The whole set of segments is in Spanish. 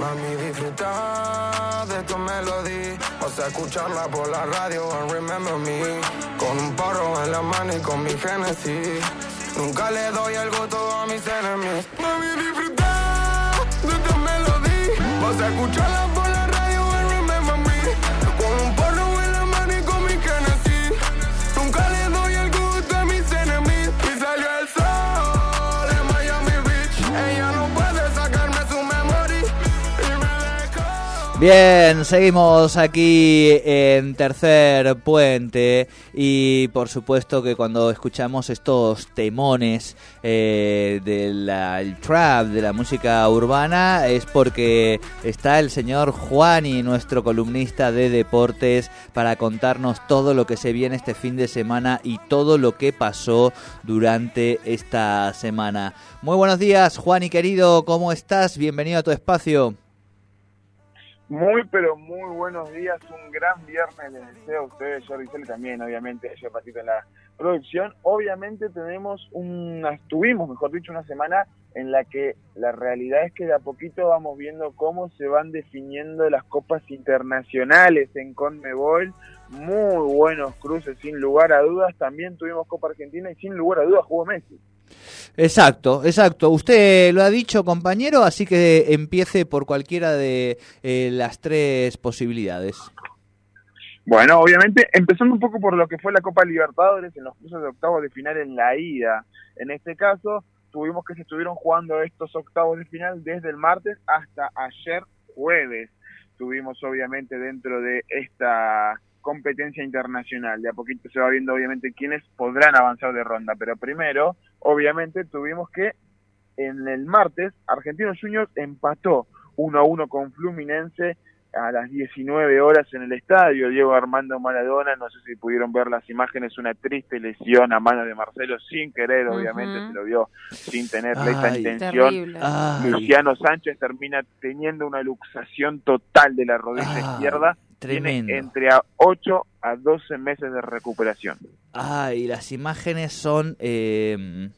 Mami, disfruta de tu melodía. Vas a escucharla por la radio and remember me. Con un porro en la mano y con mi Genesis. Nunca le doy el gusto a mis enemigos. Mami, disfruta de tu melodía. Vas a escucharla Bien, seguimos aquí en Tercer Puente y por supuesto que cuando escuchamos estos temones eh, del trap, de la música urbana, es porque está el señor Juani, nuestro columnista de deportes, para contarnos todo lo que se viene este fin de semana y todo lo que pasó durante esta semana. Muy buenos días, Juani querido, ¿cómo estás? Bienvenido a tu espacio. Muy, pero muy buenos días. Un gran viernes les deseo a ustedes, Jordi Cel también, obviamente, yo Patito en la producción. Obviamente tenemos una, tuvimos, mejor dicho, una semana en la que la realidad es que de a poquito vamos viendo cómo se van definiendo las copas internacionales en Conmebol. Muy buenos cruces, sin lugar a dudas. También tuvimos Copa Argentina y sin lugar a dudas jugó Messi. Exacto, exacto. Usted lo ha dicho, compañero, así que empiece por cualquiera de eh, las tres posibilidades. Bueno, obviamente, empezando un poco por lo que fue la Copa Libertadores en los cruces de octavos de final en la ida. En este caso, tuvimos que se estuvieron jugando estos octavos de final desde el martes hasta ayer jueves. Tuvimos, obviamente, dentro de esta competencia internacional. De a poquito se va viendo, obviamente, quiénes podrán avanzar de ronda. Pero primero, obviamente, tuvimos que en el martes, Argentinos Juniors empató 1 a 1 con Fluminense a las 19 horas en el estadio. Diego Armando Maradona, no sé si pudieron ver las imágenes, una triste lesión a mano de Marcelo, sin querer, obviamente, se lo vio sin tener esta Ay. intención. Terrible. Ay, Luciano Sánchez termina teniendo una luxación total de la rodilla Ay, izquierda. Tremendo. Tiene entre a 8 a 12 meses de recuperación. ay, las imágenes son eh,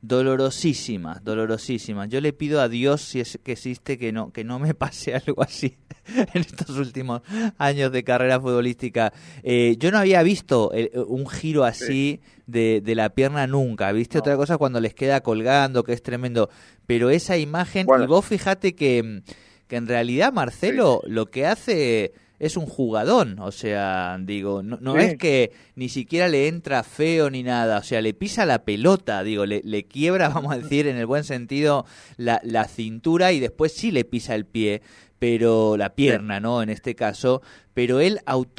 dolorosísimas, dolorosísimas. Yo le pido a Dios, si es que existe, que no, que no me pase algo así en estos últimos años de carrera futbolística. Eh, yo no había visto eh, un giro así de, de la pierna nunca. ¿Viste? No. Otra cosa cuando les queda colgando, que es tremendo. Pero esa imagen, Bueno. y vos fíjate que, que en realidad Marcelo lo que hace es un jugadón, o sea, digo, no, no Sí. es que ni siquiera le entra feo ni nada, o sea, le pisa la pelota, digo, le, le quiebra, vamos a decir, en el buen sentido, la, la cintura y después sí le pisa el pie, pero la pierna, ¿no? En este caso, pero él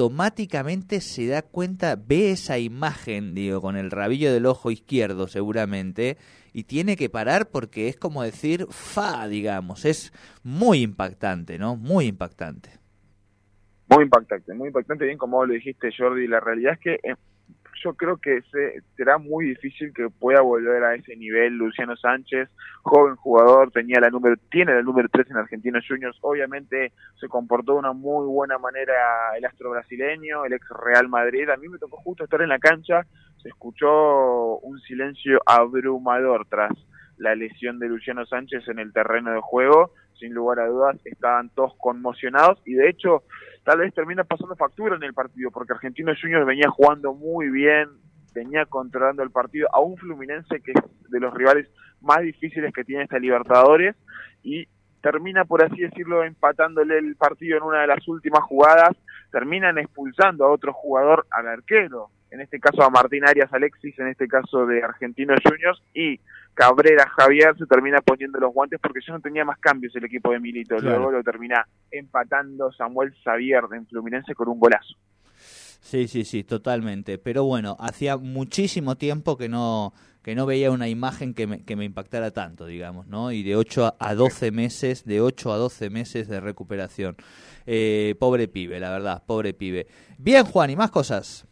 automáticamente se da cuenta, ve esa imagen, digo, con el rabillo del ojo izquierdo seguramente, y tiene que parar porque es como decir, fa, digamos, es muy impactante, ¿no? Muy impactante. Muy impactante, muy impactante, bien como lo dijiste Jordi, la realidad es que eh, yo creo que se, será muy difícil que pueda volver a ese nivel Luciano Sánchez, joven jugador, tenía la número, tiene la número 3 en Argentinos Juniors, obviamente se comportó de una muy buena manera el astro brasileño, el ex Real Madrid, a mí me tocó justo estar en la cancha, se escuchó un silencio abrumador tras la lesión de Luciano Sánchez en el terreno de juego, sin lugar a dudas estaban todos conmocionados. Y de hecho tal vez termina pasando factura en el partido, porque Argentinos Juniors venía jugando muy bien, venía controlando el partido a un Fluminense que es de los rivales más difíciles que tiene esta Libertadores y termina, por así decirlo, empatándole el partido en una de las últimas jugadas, terminan expulsando a otro jugador, al arquero, en este caso a Martín Arias Alexis, en este caso de Argentinos Juniors, y Cabrera Javier se termina poniendo los guantes porque ya no tenía más cambios el equipo de Milito, Claro. luego lo termina empatando Samuel Xavier en Fluminense con un golazo. Sí, sí, sí, totalmente. Pero bueno, hacía muchísimo tiempo que no que no veía una imagen que me, que me impactara tanto, digamos, ¿no? Y de 8 a 12 meses, de 8 a 12 meses de recuperación. Eh, pobre pibe, la verdad, pobre pibe. Bien, Juan, ¿y más cosas?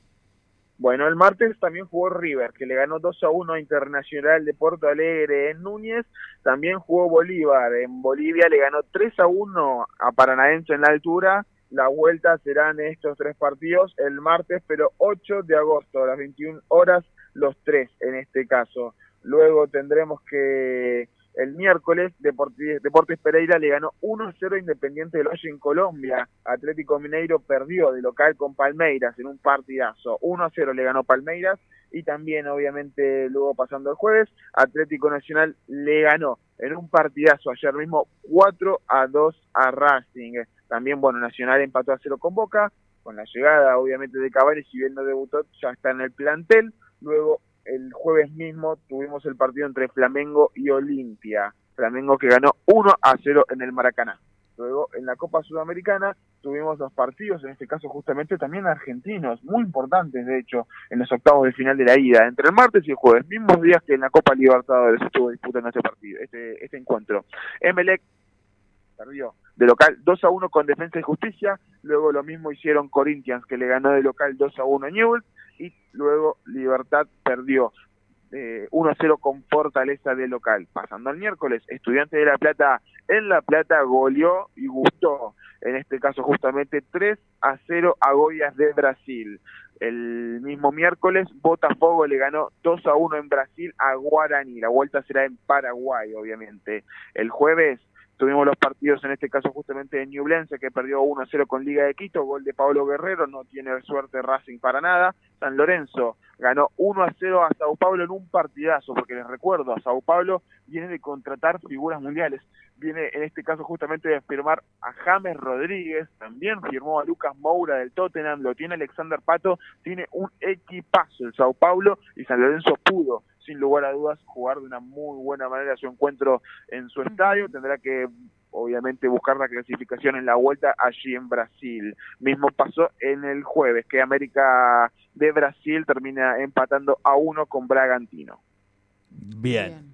Bueno, el martes también jugó River, que le ganó 2 a 1 a Internacional de Porto Alegre en Núñez. También jugó Bolívar. En Bolivia le ganó 3 a 1 a Paranaense en la altura. La vuelta serán estos tres partidos el martes, pero 8 de agosto, a las 21 horas, los tres en este caso. Luego tendremos que el miércoles, Deportes, Pereira le ganó 1-0 Independiente del Valle en Colombia. Atlético Mineiro perdió de local con Palmeiras en un partidazo. 1-0 le ganó Palmeiras. Y también, obviamente, luego pasando el jueves, Atlético Nacional le ganó en un partidazo ayer mismo 4 a 2 a Racing. También, bueno, Nacional empató a 0 con Boca. Con la llegada, obviamente, de Cavani, si bien no debutó, ya está en el plantel. Luego el jueves mismo tuvimos el partido entre Flamengo y Olimpia. Flamengo que ganó 1 a 0 en el Maracaná. Luego en la Copa Sudamericana tuvimos dos partidos, en este caso justamente también argentinos, muy importantes de hecho, en los octavos de final de la ida, entre el martes y el jueves, mismos días que en la Copa Libertadores estuvo disputando este partido, este, este encuentro. Emelec perdió de local 2 a 1 con Defensa y Justicia, luego lo mismo hicieron Corinthians que le ganó de local 2 a 1 a Newell's y luego Libertad perdió eh, 1 a 0 con Fortaleza de local. Pasando al miércoles, Estudiante de La Plata en La Plata goleó y gustó, en este caso justamente 3 a 0 a Goyas de Brasil. El mismo miércoles, Botafogo le ganó 2 a 1 en Brasil a Guarani. La vuelta será en Paraguay, obviamente. El jueves, Tuvimos los partidos, en este caso justamente de Ñublense, que perdió 1-0 con Liga de Quito, gol de Pablo Guerrero, no tiene suerte Racing para nada. San Lorenzo ganó 1-0 a Sao Paulo en un partidazo, porque les recuerdo, a Sao Paulo viene de contratar figuras mundiales. Viene en este caso justamente de firmar a James Rodríguez, también firmó a Lucas Moura del Tottenham, lo tiene Alexander Pato, tiene un equipazo el Sao Paulo y San Lorenzo pudo sin lugar a dudas, jugar de una muy buena manera su encuentro en su estadio. Tendrá que, obviamente, buscar la clasificación en la vuelta allí en Brasil. Mismo pasó en el jueves, que América de Brasil termina empatando a uno con Bragantino. Bien. Bien,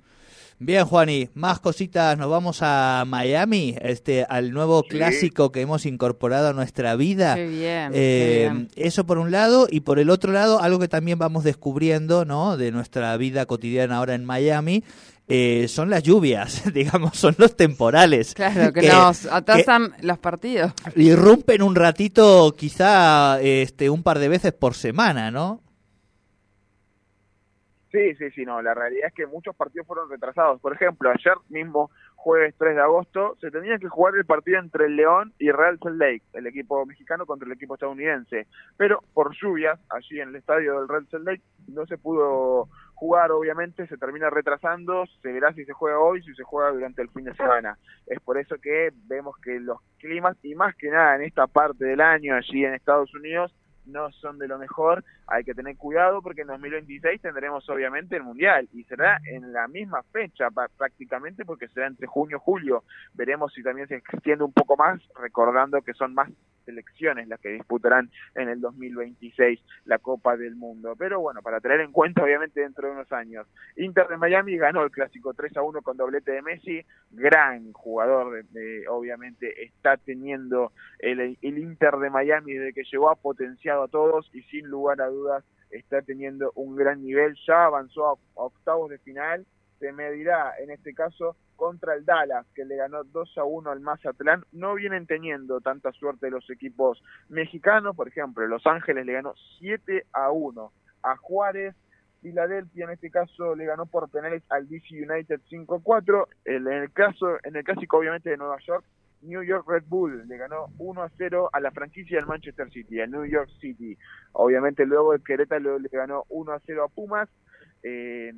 Juani, más cositas. Nos vamos a Miami, este, al nuevo clásico que hemos incorporado a nuestra vida. Qué bien, eh, Eso por un lado y por el otro lado algo que también vamos descubriendo, ¿no? De nuestra vida cotidiana ahora en Miami. Eh, son las lluvias, digamos, son los temporales. Claro, que, nos atrasan los partidos. Irrumpen un ratito, quizá este, un par de veces por semana, ¿no? Sí, sí, sí, no, la realidad es que muchos partidos fueron retrasados. Por ejemplo, ayer mismo, jueves 3 de agosto, se tenía que jugar el partido entre el León y Real Salt Lake, el equipo mexicano contra el equipo estadounidense. Pero por lluvias, allí en el estadio del Real Salt Lake, no se pudo jugar, obviamente, se termina retrasando, se verá si se juega hoy, si se juega durante el fin de semana. Es por eso que vemos que los climas, y más que nada en esta parte del año, allí en Estados Unidos, no son de lo mejor, hay que tener cuidado porque en 2026 tendremos obviamente el Mundial y será en la misma fecha prácticamente porque será entre junio y julio. Veremos si también se extiende un poco más, recordando que son más selecciones las que disputarán en el 2026 la Copa del Mundo. Pero bueno, para tener en cuenta obviamente dentro de unos años. Inter de Miami ganó el clásico 3 a 1 con doblete de Messi, gran jugador, de, obviamente está teniendo el, Inter de Miami desde que llegó a potenciado a todos y sin lugar a dudas está teniendo un gran nivel, ya avanzó a octavos de final se medirá en este caso contra el Dallas, que le ganó 2 a 1 al Mazatlán. No vienen teniendo tanta suerte los equipos mexicanos, por ejemplo, Los Ángeles le ganó 7 a 1 a Juárez. Filadelfia en este caso le ganó por penales al DC United 5-4. En el caso, en el clásico obviamente de Nueva York, New York Red Bull le ganó 1 a 0 a la franquicia del Manchester City, a New York City. Obviamente luego el Querétaro le ganó 1 a 0 a Pumas. Eh,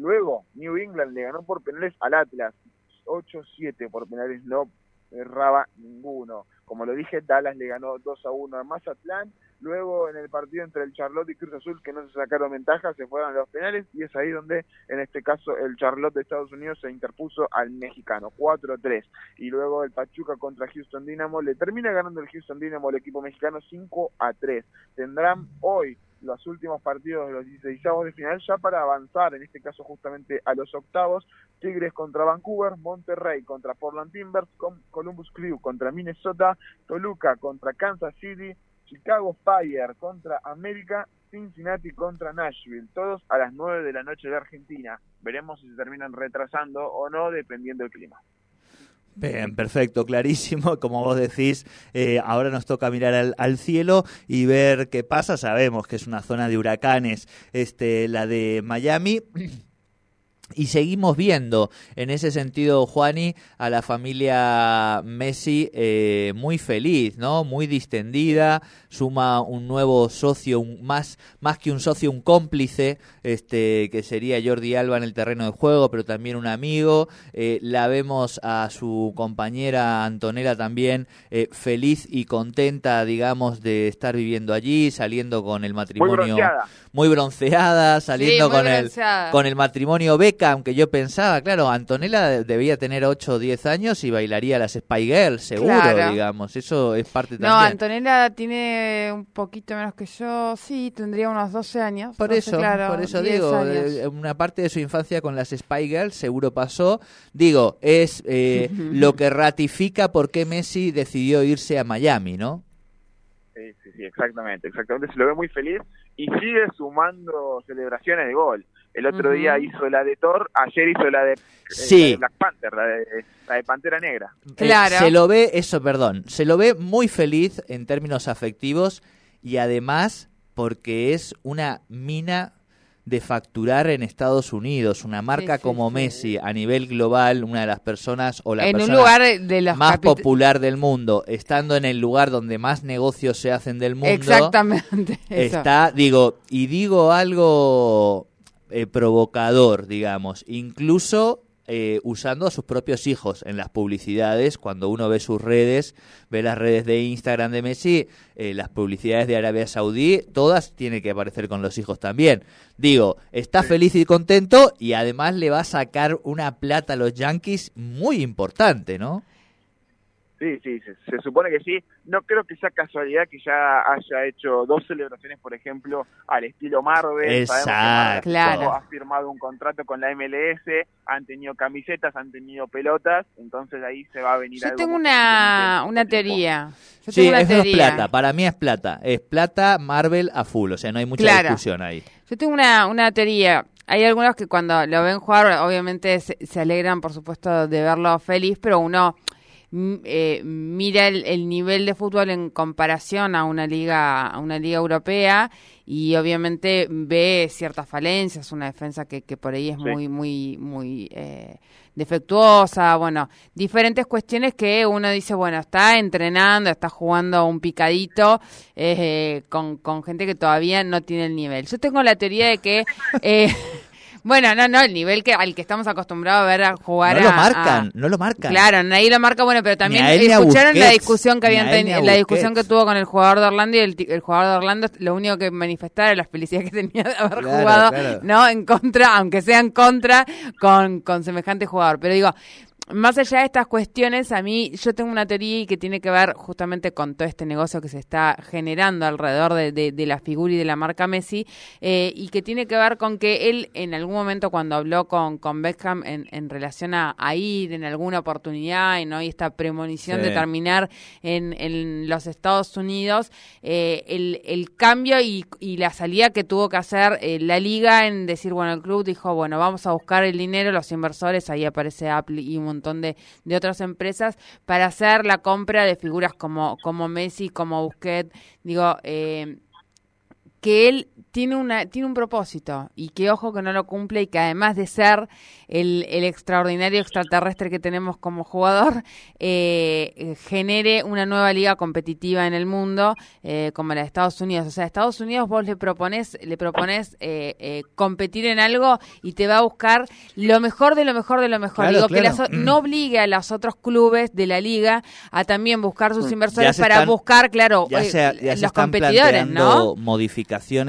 Luego, New England le ganó por penales al Atlas, 8-7 por penales, no erraba ninguno. Como lo dije, Dallas le ganó 2 a 1 a Mazatlán. Luego, en el partido entre el Charlotte y Cruz Azul, que no se sacaron ventaja, se fueron a los penales. Y es ahí donde, en este caso, el Charlotte de Estados Unidos se interpuso al mexicano, 4-3. Y luego el Pachuca contra Houston Dynamo le termina ganando el Houston Dynamo, el equipo mexicano, 5 a 3. Tendrán hoy los últimos partidos de los 16 de final ya para avanzar, en este caso justamente a los octavos, Tigres contra Vancouver, Monterrey contra Portland Timbers, Columbus Crew contra Minnesota, Toluca contra Kansas City, Chicago Fire contra América, Cincinnati contra Nashville, todos a las 9 de la noche de Argentina. Veremos si se terminan retrasando o no, dependiendo del clima. Bien, perfecto, clarísimo. Como vos decís, eh, ahora nos toca mirar al, al, cielo y ver qué pasa. Sabemos que es una zona de huracanes, este, la de Miami. Y seguimos viendo en ese sentido, Juani, a la familia Messi eh, muy feliz, ¿no? Muy distendida, suma un nuevo socio, un, más, más que un socio, un cómplice, este, que sería Jordi Alba en el terreno de juego, pero también un amigo. Eh, la vemos a su compañera Antonella también eh, feliz y contenta, digamos, de estar viviendo allí, saliendo con el matrimonio. Muy bronceada. Muy bronceada saliendo Sí, muy con, el, con el matrimonio Beca, aunque yo pensaba, claro, Antonella debía tener 8 o 10 años y bailaría las Spy Girls, seguro, Claro. digamos. Eso es parte No, también. Antonella tiene un poquito menos que yo. Sí, tendría unos 12 años. Por 12, eso, claro, por eso 10 digo, años. eh, una parte de su infancia con las Spy Girls seguro pasó. Digo, es eh, lo que ratifica por qué Messi decidió irse a Miami, ¿no? Sí, sí, sí, exactamente, exactamente. Se lo ve muy feliz y sigue sumando celebraciones de gol. El otro día hizo la de Thor, ayer hizo la de, eh, Sí. la de Black Panther, la de, la de Pantera Negra. Claro. Eh, se lo ve, eso, perdón, se lo ve muy feliz en términos afectivos y además porque es una mina de facturar en Estados Unidos, una marca sí, como sí. Messi a nivel global, una de las personas o la en un persona lugar de los más popular del mundo, estando en el lugar donde más negocios se hacen del mundo. Exactamente. eso. Está, digo, y digo algo eh, provocador, digamos, incluso eh, usando a sus propios hijos en las publicidades, cuando uno ve sus redes, ve las redes de Instagram de Messi, eh, las publicidades de Arabia Saudí, todas tienen que aparecer con los hijos también. Digo, está feliz y contento y además le va a sacar una plata a los Yankees muy importante, ¿no? Sí, sí, se, se supone que sí. No creo que sea casualidad que ya haya hecho dos celebraciones, por ejemplo, al estilo Marvel. Sabemos que Marvel Exacto. Claro. ha firmado un contrato con la MLS, han tenido camisetas, han tenido pelotas, entonces ahí se va a venir Yo algo tengo una, una teoría. Yo Sí, tengo una eso es teoría. plata, para mí es plata, es plata Marvel a full, o sea, no hay mucha Claro. discusión ahí. Yo tengo una, una teoría. Hay algunos que cuando lo ven jugar, obviamente se, se alegran, por supuesto, de verlo feliz, pero uno eh, mira el, el nivel de fútbol en comparación a una liga, a una liga europea y obviamente ve ciertas falencias, una defensa que, que por ahí es Sí. muy, muy, muy eh, defectuosa, bueno, diferentes cuestiones que uno dice, bueno, está entrenando, está jugando un picadito eh, con, con gente que todavía no tiene el nivel. Yo tengo la teoría de que, eh, bueno, no, no, el nivel que al que estamos acostumbrados a ver a jugar No lo marcan, a- no lo marcan. Claro, nadie lo marca, bueno, pero también él escucharon la discusión que habían tenido, la discusión que tuvo con el jugador de Orlando y el, el jugador de Orlando lo único que manifestaba era la felicidad que tenía de haber Claro, jugado, claro. ¿no? En contra, aunque sea en contra con, con semejante jugador. Pero digo, más allá de estas cuestiones, a mí yo tengo una teoría y que tiene que ver justamente con todo este negocio que se está generando alrededor de, de- de la figura y de la marca Messi eh, y que tiene que ver con que él en algún momento cuando habló con, con Beckham en, en relación a, a ir en alguna oportunidad y no y esta premonición Sí. de terminar en, en los Estados Unidos, eh, el, el cambio y, y la salida que tuvo que hacer eh, la liga en decir, bueno, el club dijo, bueno, vamos a buscar el dinero, los inversores, ahí aparece Apple y un montón de, de otras empresas, para hacer la compra de figuras como, como Messi, como Busquets, digo, eh, que él tiene una tiene un propósito y que ojo que no lo cumple y que además de ser el, el extraordinario extraterrestre que tenemos como jugador eh, genere una nueva liga competitiva en el mundo eh, como la de Estados Unidos. O sea Estados Unidos vos le propones le propones eh, eh, competir en algo y te va a buscar lo mejor de lo mejor de lo mejor. Claro, digo claro. que las o- no obligue a los otros clubes de la liga a también buscar sus inversores se para están- buscar claro Ya eh, se, ya se los competidores no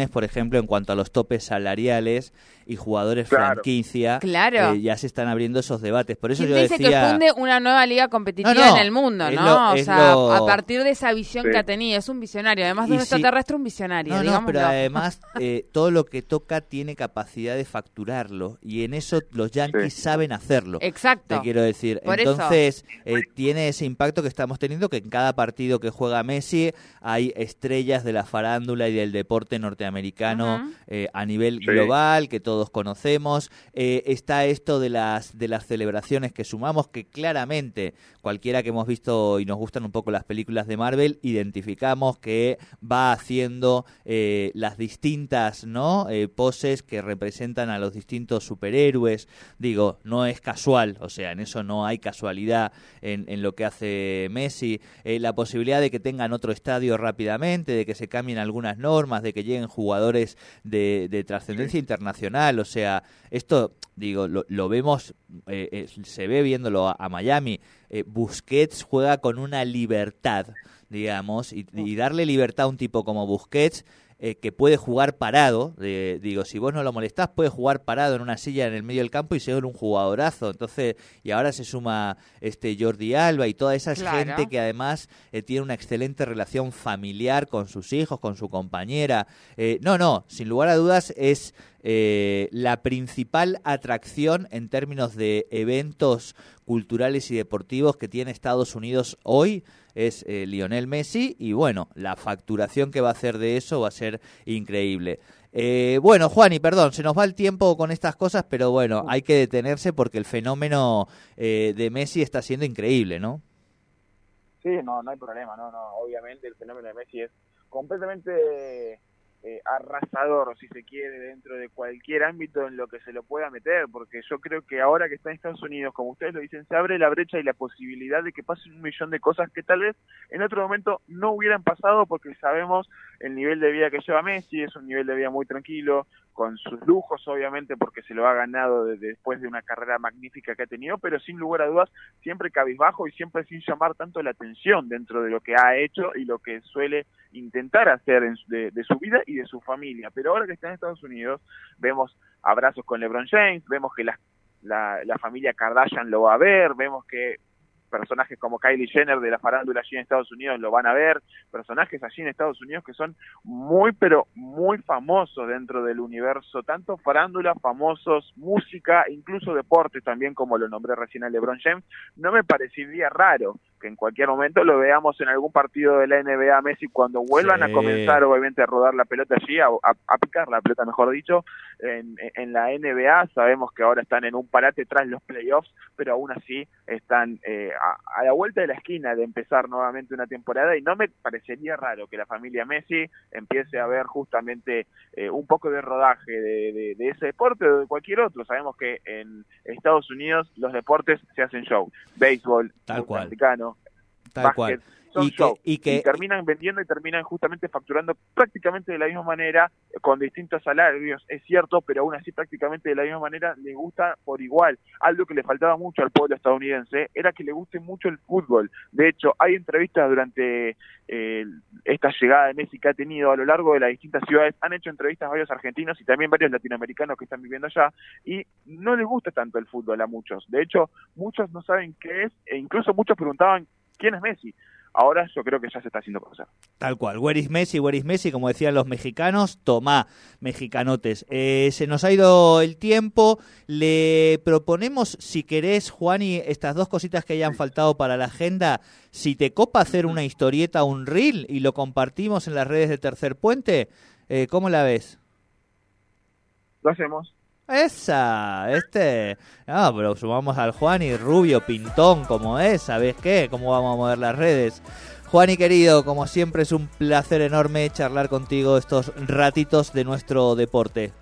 por ejemplo, en cuanto a los topes salariales y jugadores Claro. franquicia, Claro. eh, ya se están abriendo esos debates. Por eso ¿Quién yo dice decía... que funde una nueva liga competitiva No, no, en el mundo, es no? lo- o sea, lo- a partir de esa visión Sí. que ha tenido, es un visionario. Además de un si- extraterrestre, un visionario, No, no, digámoslo. pero además eh, todo lo que toca tiene capacidad de facturarlo y en eso los Yankees Sí. saben hacerlo. Exacto. Te quiero decir. Por eso. Entonces, eh, tiene ese impacto que estamos teniendo, que en cada partido que juega Messi hay estrellas de la farándula y del deporte norteamericano eh, a nivel Sí. global, que todos conocemos. Eh, está esto de las, de las celebraciones que sumamos, que claramente cualquiera que hemos visto y nos gustan un poco las películas de Marvel, identificamos que va haciendo eh, las distintas ¿no? Eh, poses que representan a los distintos superhéroes. Digo, no es casual, o sea, en eso no hay casualidad en, en lo que hace Messi. Eh, la posibilidad de que tengan otro estadio rápidamente, de que se cambien algunas normas, de que lleguen jugadores de, de trascendencia internacional, o sea, esto, digo, lo, lo vemos, eh, eh, se ve viéndolo a, a Miami. Eh, Busquets juega con una libertad, digamos, y, y darle libertad a un tipo como Busquets eh, que puede jugar parado, digo, si vos no lo molestás, puede jugar parado en una silla en el medio del campo y ser un jugadorazo. Entonces, y ahora se suma este Jordi Alba y toda esa Claro. gente que además eh, tiene una excelente relación familiar con sus hijos, con su compañera. Eh, no, no, sin lugar a dudas es la principal atracción en términos de eventos culturales y deportivos que tiene Estados Unidos hoy es eh, Lionel Messi y bueno, la facturación que va a hacer de eso va a ser increíble. Eh, bueno, Juan, y perdón, se nos va el tiempo con estas cosas, pero bueno, hay que detenerse porque el fenómeno eh, de Messi está siendo increíble, ¿no? Sí, no, no hay problema, no, no. Obviamente el fenómeno de Messi es completamente eh, arrasador, si se quiere, dentro de cualquier ámbito en lo que se lo pueda meter, porque yo creo que ahora que está en Estados Unidos, como ustedes lo dicen, se abre la brecha y la posibilidad de que pasen un millón de cosas que tal vez en otro momento no hubieran pasado porque sabemos el nivel de vida que lleva Messi, es un nivel de vida muy tranquilo, con sus lujos obviamente porque se lo ha ganado de- después de una carrera magnífica que ha tenido, pero sin lugar a dudas siempre cabizbajo y siempre sin llamar tanto la atención dentro de lo que ha hecho y lo que suele intentar hacer en de, de su vida y de su familia. Pero ahora que está en Estados Unidos, vemos abrazos con LeBron James, vemos que la, la, la familia Kardashian lo va a ver, vemos que personajes como Kylie Jenner de la farándula allí en Estados Unidos lo van a ver, personajes allí en Estados Unidos que son muy pero muy famosos dentro del universo, tanto farándula, famosos, música, incluso deportes también como lo nombré recién a LeBron James, no me parecería raro que en cualquier momento lo veamos en algún partido de la NBA Messi cuando vuelvan Sí. a comenzar obviamente a rodar la pelota allí, a, a- a picar la pelota mejor dicho, en, en la NBA sabemos que ahora están en un parate tras los playoffs, pero aún así están eh, a, a la vuelta de la esquina de empezar nuevamente una temporada y no me parecería raro que la familia Messi empiece a ver justamente eh, un poco de rodaje de, de- de ese deporte o de cualquier otro. Sabemos que en Estados Unidos los deportes se hacen show, béisbol, Tal cual. americano, Tal básquet, cual. Son Y que- show. y que- terminan vendiendo y terminan justamente facturando prácticamente de la misma manera, con distintos salarios, es cierto, pero aún así prácticamente de la misma manera le gusta por igual. Algo que le faltaba mucho al pueblo estadounidense era que le guste mucho el fútbol. De hecho, hay entrevistas durante eh, esta llegada de Messi que ha tenido a lo largo de las distintas ciudades, han hecho entrevistas varios argentinos y también varios latinoamericanos que están viviendo allá, y no les gusta tanto el fútbol a muchos. De hecho, muchos no saben qué es, e incluso muchos preguntaban quién es Messi. Ahora yo creo que ya se está haciendo conocer. Tal cual. Where is Messi, where is Messi, como decían los mexicanos, tomá, mexicanotes. Eh, se nos ha ido el tiempo. Le proponemos, si querés, Juani, estas dos cositas que hayan faltado para la agenda, si te copa hacer una historieta, un reel, y lo compartimos en las redes de Tercer Puente, eh, ¿cómo la ves? Lo hacemos. Esa, este. No, pero sumamos al Juani, rubio, pintón, como es, ¿sabes qué? ¿Cómo vamos a mover las redes? Juani querido, como siempre es un placer enorme charlar contigo estos ratitos de nuestro deporte.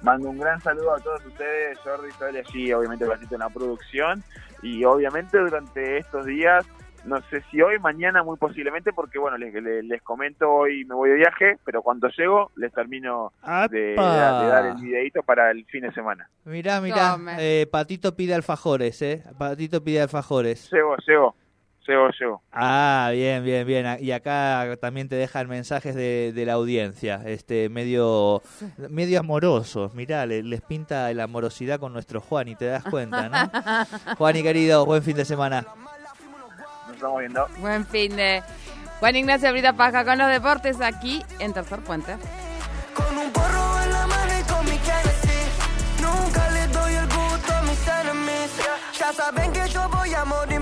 Mando un gran saludo a todos ustedes, Jordi, Soy allí, obviamente en la producción y obviamente durante estos días, no sé si hoy, mañana muy posiblemente, porque bueno, les, les, les comento hoy me voy de viaje, pero cuando llego les termino de, de- de dar el videito para el fin de semana. Mirá, mirá, eh, Patito pide alfajores, ¿eh? Patito pide alfajores. Llego, llego, Sebo llegó. Ah, bien, bien, bien. Y acá también te dejan mensajes de, de la audiencia, este medio medio amorosos. Mirá, le- les pinta la amorosidad con nuestro Juan y te das cuenta, ¿no? Juan y querido, buen fin de semana estamos viendo. Buen fin de. Juan Ignacio Brita Paja con los deportes aquí en Tercer Puente. Con un porro en la mano y con mi Kennedy. Nunca le doy el gusto a mis enemigos. Ya saben que yo voy a morir,